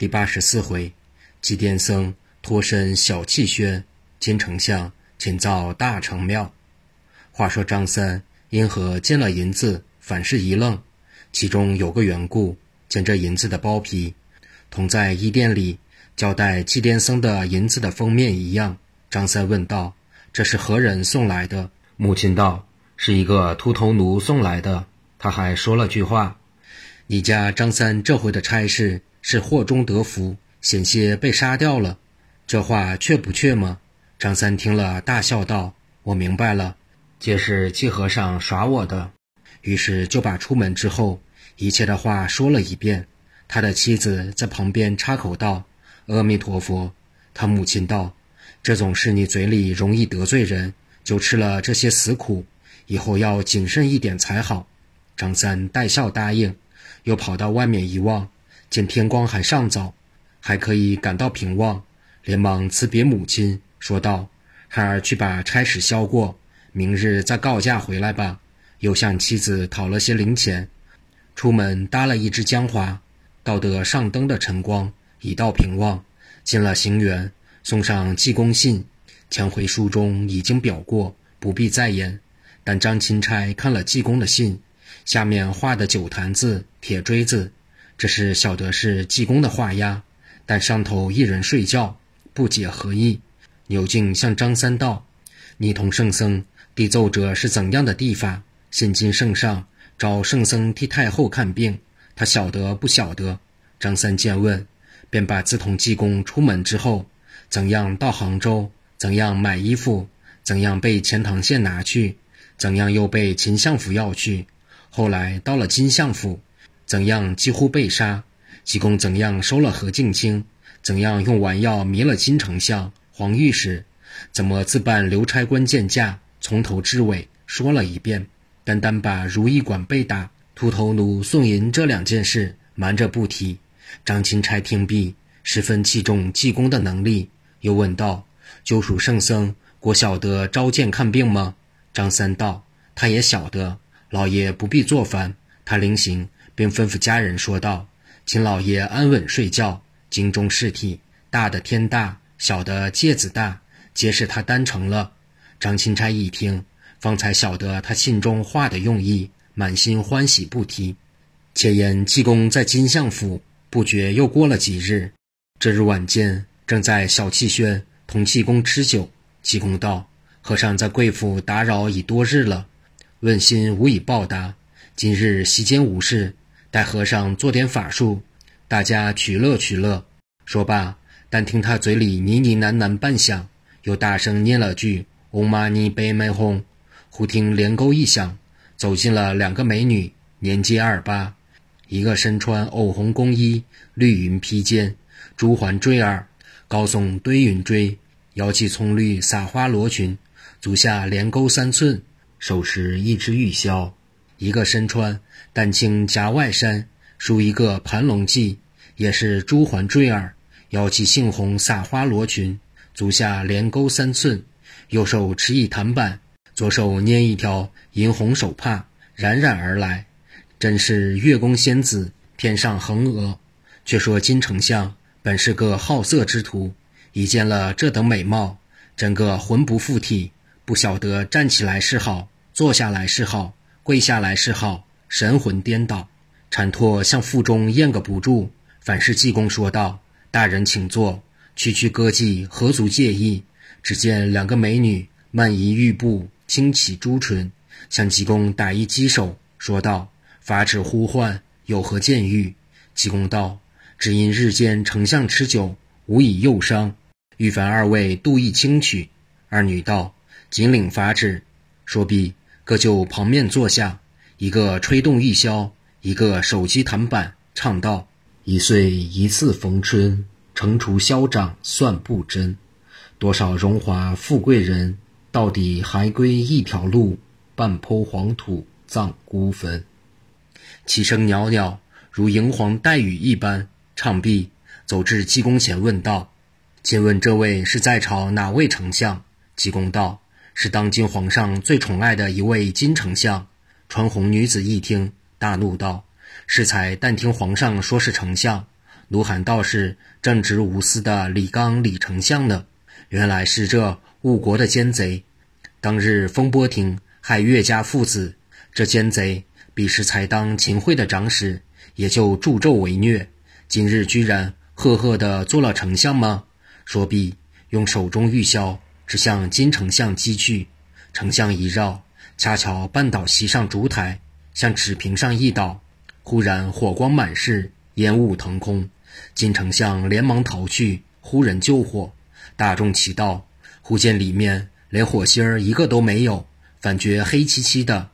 第八十四回，祭奠僧脱身小气轩，金丞相请造大成庙。话说张三因何见了银子，反是一愣？其中有个缘故。见这银子的包皮，同在衣店里交代祭奠僧的银子的封面一样。张三问道：“这是何人送来的？”母亲道：“是一个秃头奴送来的。”他还说了句话：“你家张三这回的差事是祸中得福，险些被杀掉了。”这话确不确吗？张三听了，大笑道：“我明白了，皆是季和尚耍我的。”于是就把出门之后一切的话说了一遍。他的妻子在旁边插口道：“阿弥陀佛。”他母亲道：“这种事你嘴里容易得罪人，就吃了这些死苦，以后要谨慎一点才好。”张三带笑答应，又跑到外面一望，见天光还尚早，还可以赶到平望，连忙辞别母亲，说道：“孩儿去把差事消过，明日再告假回来吧。”又向妻子讨了些零钱，出门搭了一只江华，到得上灯的晨光，已到平望，进了行辕，送上济公信，前回书中已经表过，不必再言。但张钦差看了济公的信。下面画的酒坛子、铁锥子，这是晓得是济公的画押，但上头一人睡觉，不解何意。牛敬向张三道：“你同圣僧递奏者是怎样的地方？现今圣上找圣僧替太后看病，他晓得不晓得？”张三见问，便把自同济公出门之后，怎样到杭州，怎样买衣服，怎样被钱塘县拿去，怎样又被秦相府要去。后来到了金相府，怎样几乎被杀？济公怎样收了何敬清？怎样用丸药迷了金丞相、黄御史？怎么自办刘差官见驾？从头至尾说了一遍，单单把如意馆被打、秃头奴送银这两件事瞒着不提。张钦差听毕，十分器重济公的能力，又问道：“救赎圣僧，果晓得召见看病吗？”张三道：“他也晓得。”老爷不必做饭，他临行并吩咐家人说道：“请老爷安稳睡觉。京中事体，大的天大，小的芥子大，皆是他担成了。”张钦差一听，方才晓得他信中话的用意，满心欢喜不提。且言济公在金相府，不觉又过了几日。这日晚间，正在小气轩同济公吃酒，济公道：“和尚在贵府打扰已多日了。”问心无以报答，今日席间无事，待和尚做点法术，大家取乐取乐。说罢，但听他嘴里呢呢喃喃半响，又大声念了句“嗡嘛呢呗咪吽”。忽听帘钩一响，走进了两个美女，年皆二八，一个身穿藕红宫衣，绿云披肩，珠环坠耳，高耸堆云锥，腰系葱绿撒花罗裙，足下连钩三寸。手持一只玉箫，一个身穿淡青夹外衫，梳一个盘龙髻，也是珠环坠耳，腰系杏红撒花罗裙，足下连钩三寸，右手持一弹板，左手捏一条银红手帕，冉冉而来，真是月宫仙子，天上横娥。却说金丞相本是个好色之徒，一见了这等美貌，整个魂不附体。不晓得站起来是好，坐下来是好，跪下来示好，神魂颠倒，禅拓向腹中咽个不住。反是济公说道：“大人请坐，区区歌妓何足介意？”只见两个美女慢移玉步，轻启朱唇，向济公打一击手，说道：“法旨呼唤，有何见欲？”济公道：“只因日间丞相吃酒，无以诱伤，欲烦二位度一轻曲。”二女道。谨领法旨，说毕，各就旁面坐下，一个吹动玉箫，一个手击弹板，唱道：“一岁一次逢春，惩除消长算不真。多少荣华富贵人，到底还归一条路，半坡黄土葬孤坟。”其声袅袅，如银黄带雨一般。唱毕，走至济公前，问道：“请问这位是在朝哪位丞相？”济公道。是当今皇上最宠爱的一位金丞相。穿红女子一听，大怒道：“适才但听皇上说是丞相，卢罕道士正直无私的李刚李丞相呢，原来是这误国的奸贼。当日风波亭害岳家父子，这奸贼彼时才当秦桧的长史，也就助纣为虐。今日居然赫赫的做了丞相吗？说毕，用手中玉箫指向金丞相击去。丞相一绕，恰巧绊倒席上烛台，向纸屏上一倒，忽然火光满室，烟雾腾空。金丞相连忙逃去，忽人救火。大众齐到，忽见里面连火星儿一个都没有，反觉黑漆漆的。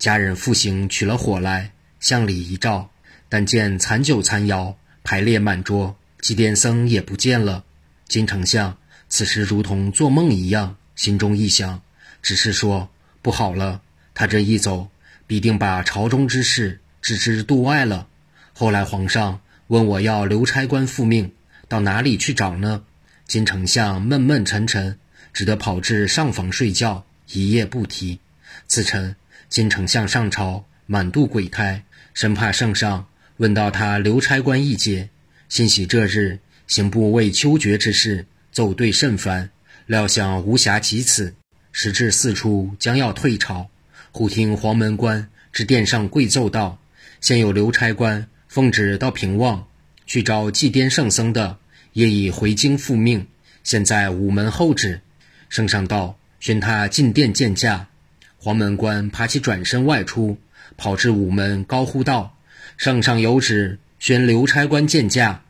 家人复行取了火来，向里一照，但见残酒残肴排列满桌，祭奠僧也不见了。金丞相此时如同做梦一样，心中一想，只是说不好了，他这一走，必定把朝中之事置之度外了。后来皇上。问我要刘差官复命，到哪里去找呢？金丞相闷闷沉沉，只得跑至上房睡觉，一夜不提。次晨，金丞相上朝，满肚鬼胎，生怕圣上问到他刘差官一节。欣喜这日刑部为秋决之事奏对甚烦，料想无暇及此。时至四处将要退朝，忽听黄门官至殿上跪奏道：“现有刘差官。”奉旨到平望去找祭奠圣僧的，业已回京复命，现在午门候旨。圣上道：“宣他进殿见驾。”黄门官爬起转身外出，跑至午门，高呼道：“圣上有旨，宣刘差官见驾。”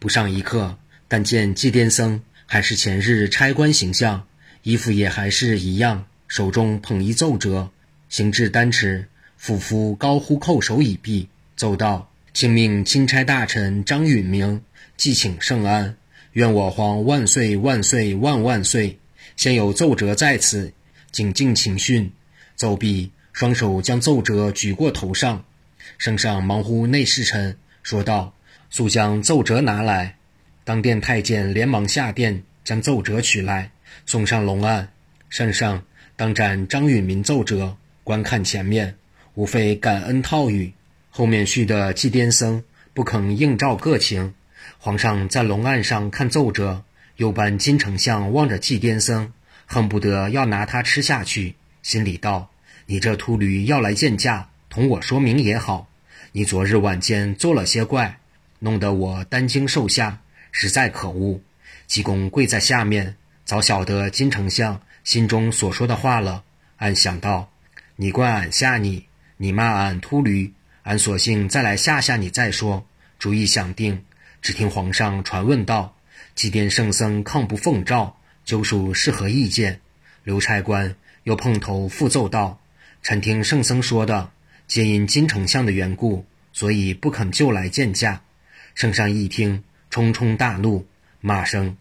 不上一刻，但见祭奠僧还是前日差官形象，衣服也还是一样，手中捧一奏折，行至丹池，俯伏高呼叩首已毕，奏道。请命钦差大臣张允明祭请圣安，愿我皇万岁万岁万万岁！先有奏折在此，谨敬请训。奏毕，双手将奏折举过头上。圣上忙呼内侍臣，说道：“速将奏折拿来。”当殿太监连忙下殿，将奏折取来，送上龙案。圣上当斩张允民奏折，观看前面，无非感恩套语。后面续的祭奠僧不肯应照各情，皇上在龙案上看奏折，又扮金丞相望着祭奠僧，恨不得要拿他吃下去，心里道：“你这秃驴要来见驾，同我说明也好。你昨日晚间做了些怪，弄得我担惊受吓，实在可恶。”济公跪在下面，早晓得金丞相心中所说的话了，暗想道：“你怪俺吓你，你骂俺秃驴。”俺索性再来吓吓你再说。主意想定，只听皇上传问道：“祭奠圣僧抗不奉诏，究属是何意见？”刘差官又碰头复奏道：“臣听圣僧说的，皆因金丞相的缘故，所以不肯就来见驾。”圣上一听，冲冲大怒，骂声：“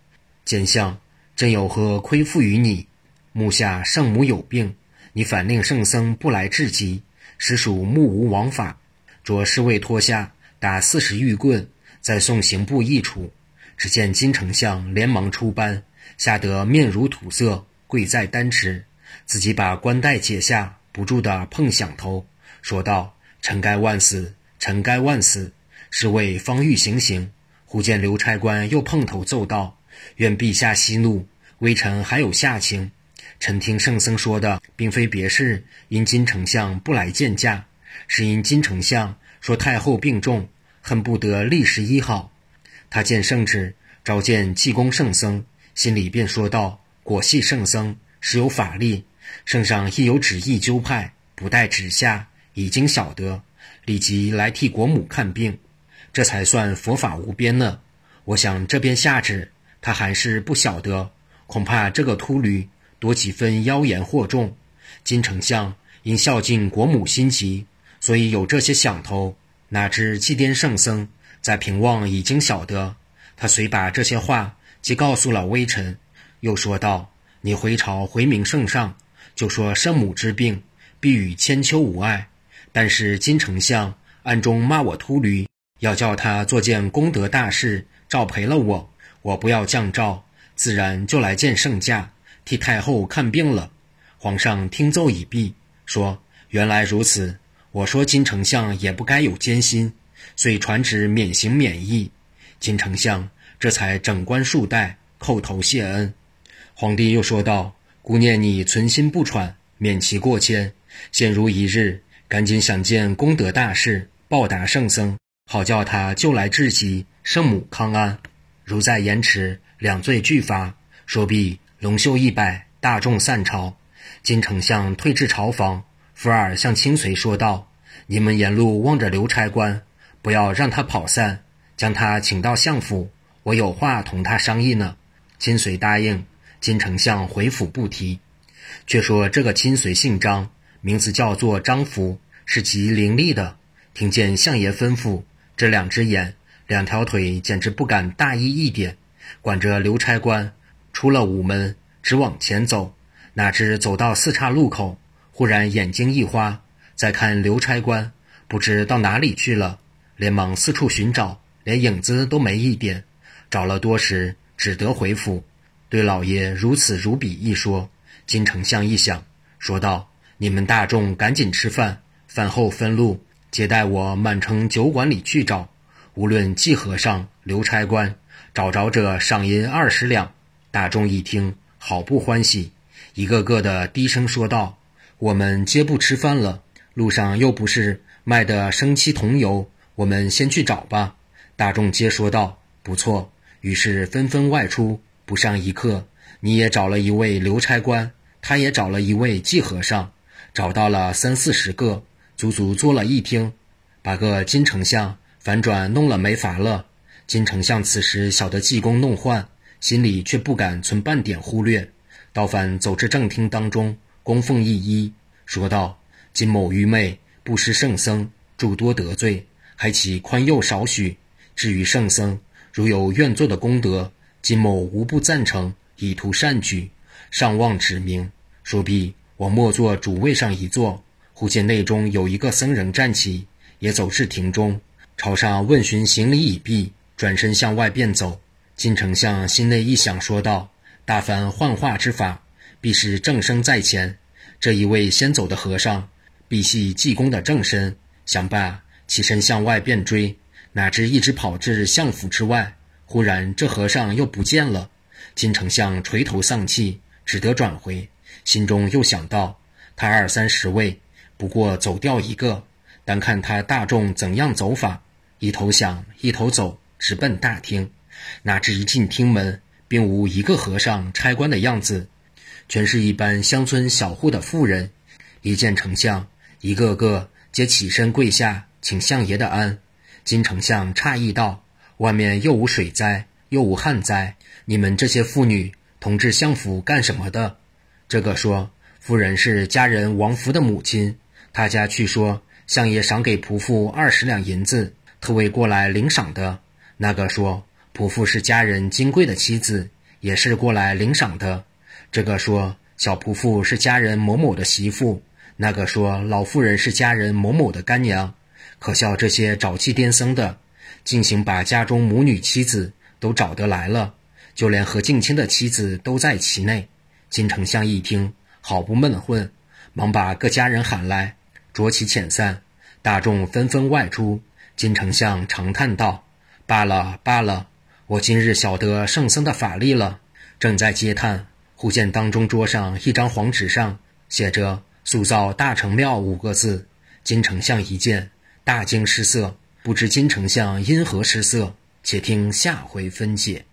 奸相，朕有何亏负于你？目下圣母有病，你反令圣僧不来治疾，实属目无王法。”着侍卫脱下，打四十玉棍，再送刑部议处。只见金丞相连忙出班，吓得面如土色，跪在丹池，自己把冠带解下，不住地碰响头，说道：“臣该万死，臣该万死。”侍卫方欲行刑，忽见刘差官又碰头奏道：“愿陛下息怒，微臣还有下情。臣听圣僧说的，并非别事，因金丞相不来见驾。”是因金丞相说太后病重，恨不得立时医好。他见圣旨召见济公圣僧，心里便说道：“果系圣僧，实有法力。圣上亦有旨意纠派，不待旨下，已经晓得，立即来替国母看病，这才算佛法无边呢。我想这边下旨，他还是不晓得，恐怕这个秃驴多几分妖言惑众。金丞相因孝敬国母心急。”所以有这些响头，哪知祭奠圣僧在平望已经晓得，他遂把这些话即告诉了微臣，又说道：“你回朝回明圣上，就说圣母之病必与千秋无碍。但是金丞相暗中骂我秃驴，要叫他做件功德大事，照赔了我。我不要降诏，自然就来见圣驾，替太后看病了。”皇上听奏已毕，说：“原来如此。”我说金丞相也不该有奸心，遂传旨免刑免役。金丞相这才整冠束带，叩头谢恩。皇帝又说道：“姑念你存心不喘，免其过谦。现如一日，赶紧想见功德大事，报答圣僧，好叫他就来治疾，圣母康安。如再延迟，两罪俱罚。说毕，龙袖一摆，大众散朝。金丞相退至朝房，福尔向亲随说道：‘你们沿路望着刘差官，不要让他跑散，将他请到相府，我有话同他商议呢。’亲随答应。”金丞相回府不提。却说这个亲随姓张，名字叫做张福，是极伶俐的。听见相爷吩咐，这两只眼、两条腿简直不敢大意一点，管着刘差官出了午门，直往前走。哪知走到四岔路口，忽然眼睛一花，再看刘差官，不知到哪里去了，连忙四处寻找，连影子都没一点。找了多时，只得回府。对老爷如此如彼一说，金丞相一想，说道：“你们大众赶紧吃饭，饭后分路接待我满城酒馆里去找。无论季和尚、刘差官，找着者赏银二十两。”大众一听，好不欢喜，一个个的低声说道：“我们皆不吃饭了，路上又不是卖的生漆桐油，我们先去找吧。”大众皆说道：“不错。”于是纷纷外出。不上一刻，你也找了一位刘差官，他也找了一位季和尚，找到了三四十个，足足坐了一厅，把个金丞相反转弄了没法了。金丞相此时晓得济公弄幻，心里却不敢存半点忽略，倒反走至正厅当中，供奉一一，说道：“金某愚昧，不识圣僧，诸多得罪，还请宽宥少许。至于圣僧，如有愿做的功德。”金某无不赞成，以图善举，上望指明。说毕，我莫坐主位上一坐。忽见内中有一个僧人站起，也走至庭中，朝上问询行礼已毕，转身向外便走。金丞相心内一想，说道：“大凡幻化之法，必是正生在前。这一位先走的和尚，必系济公的正身。”想罢，起身向外便追，哪知一直跑至相府之外。忽然，这和尚又不见了。金丞相垂头丧气，只得转回。心中又想到，他二三十位，不过走掉一个，单看他大众怎样走法。一头想，一头走，直奔大厅。哪知一进厅门，并无一个和尚、差官的样子，全是一般乡村小户的妇人。一见丞相，一个个皆起身跪下，请相爷的安。金丞相诧异道。外面又无水灾，又无旱灾，你们这些妇女同至相府干什么的？这个说夫人是家人王福的母亲，他家去说相爷赏给仆妇二十两银子，特为过来领赏的。那个说仆妇是家人金贵的妻子，也是过来领赏的。这个说小仆妇是家人某某的媳妇，那个说老妇人是家人某某的干娘。可笑这些找气颠僧的！进行把家中母女妻子都找得来了，就连何敬清的妻子都在其内。金丞相一听，好不闷混，忙把各家人喊来，酌其遣散。大众纷纷外出。金丞相长叹道：“罢了罢了，我今日晓得圣僧的法力了。”正在嗟叹，忽见当中桌上一张黄纸上写着“塑造大成庙”五个字。金丞相一见，大惊失色。不知金丞相因何失色？且听下回分解。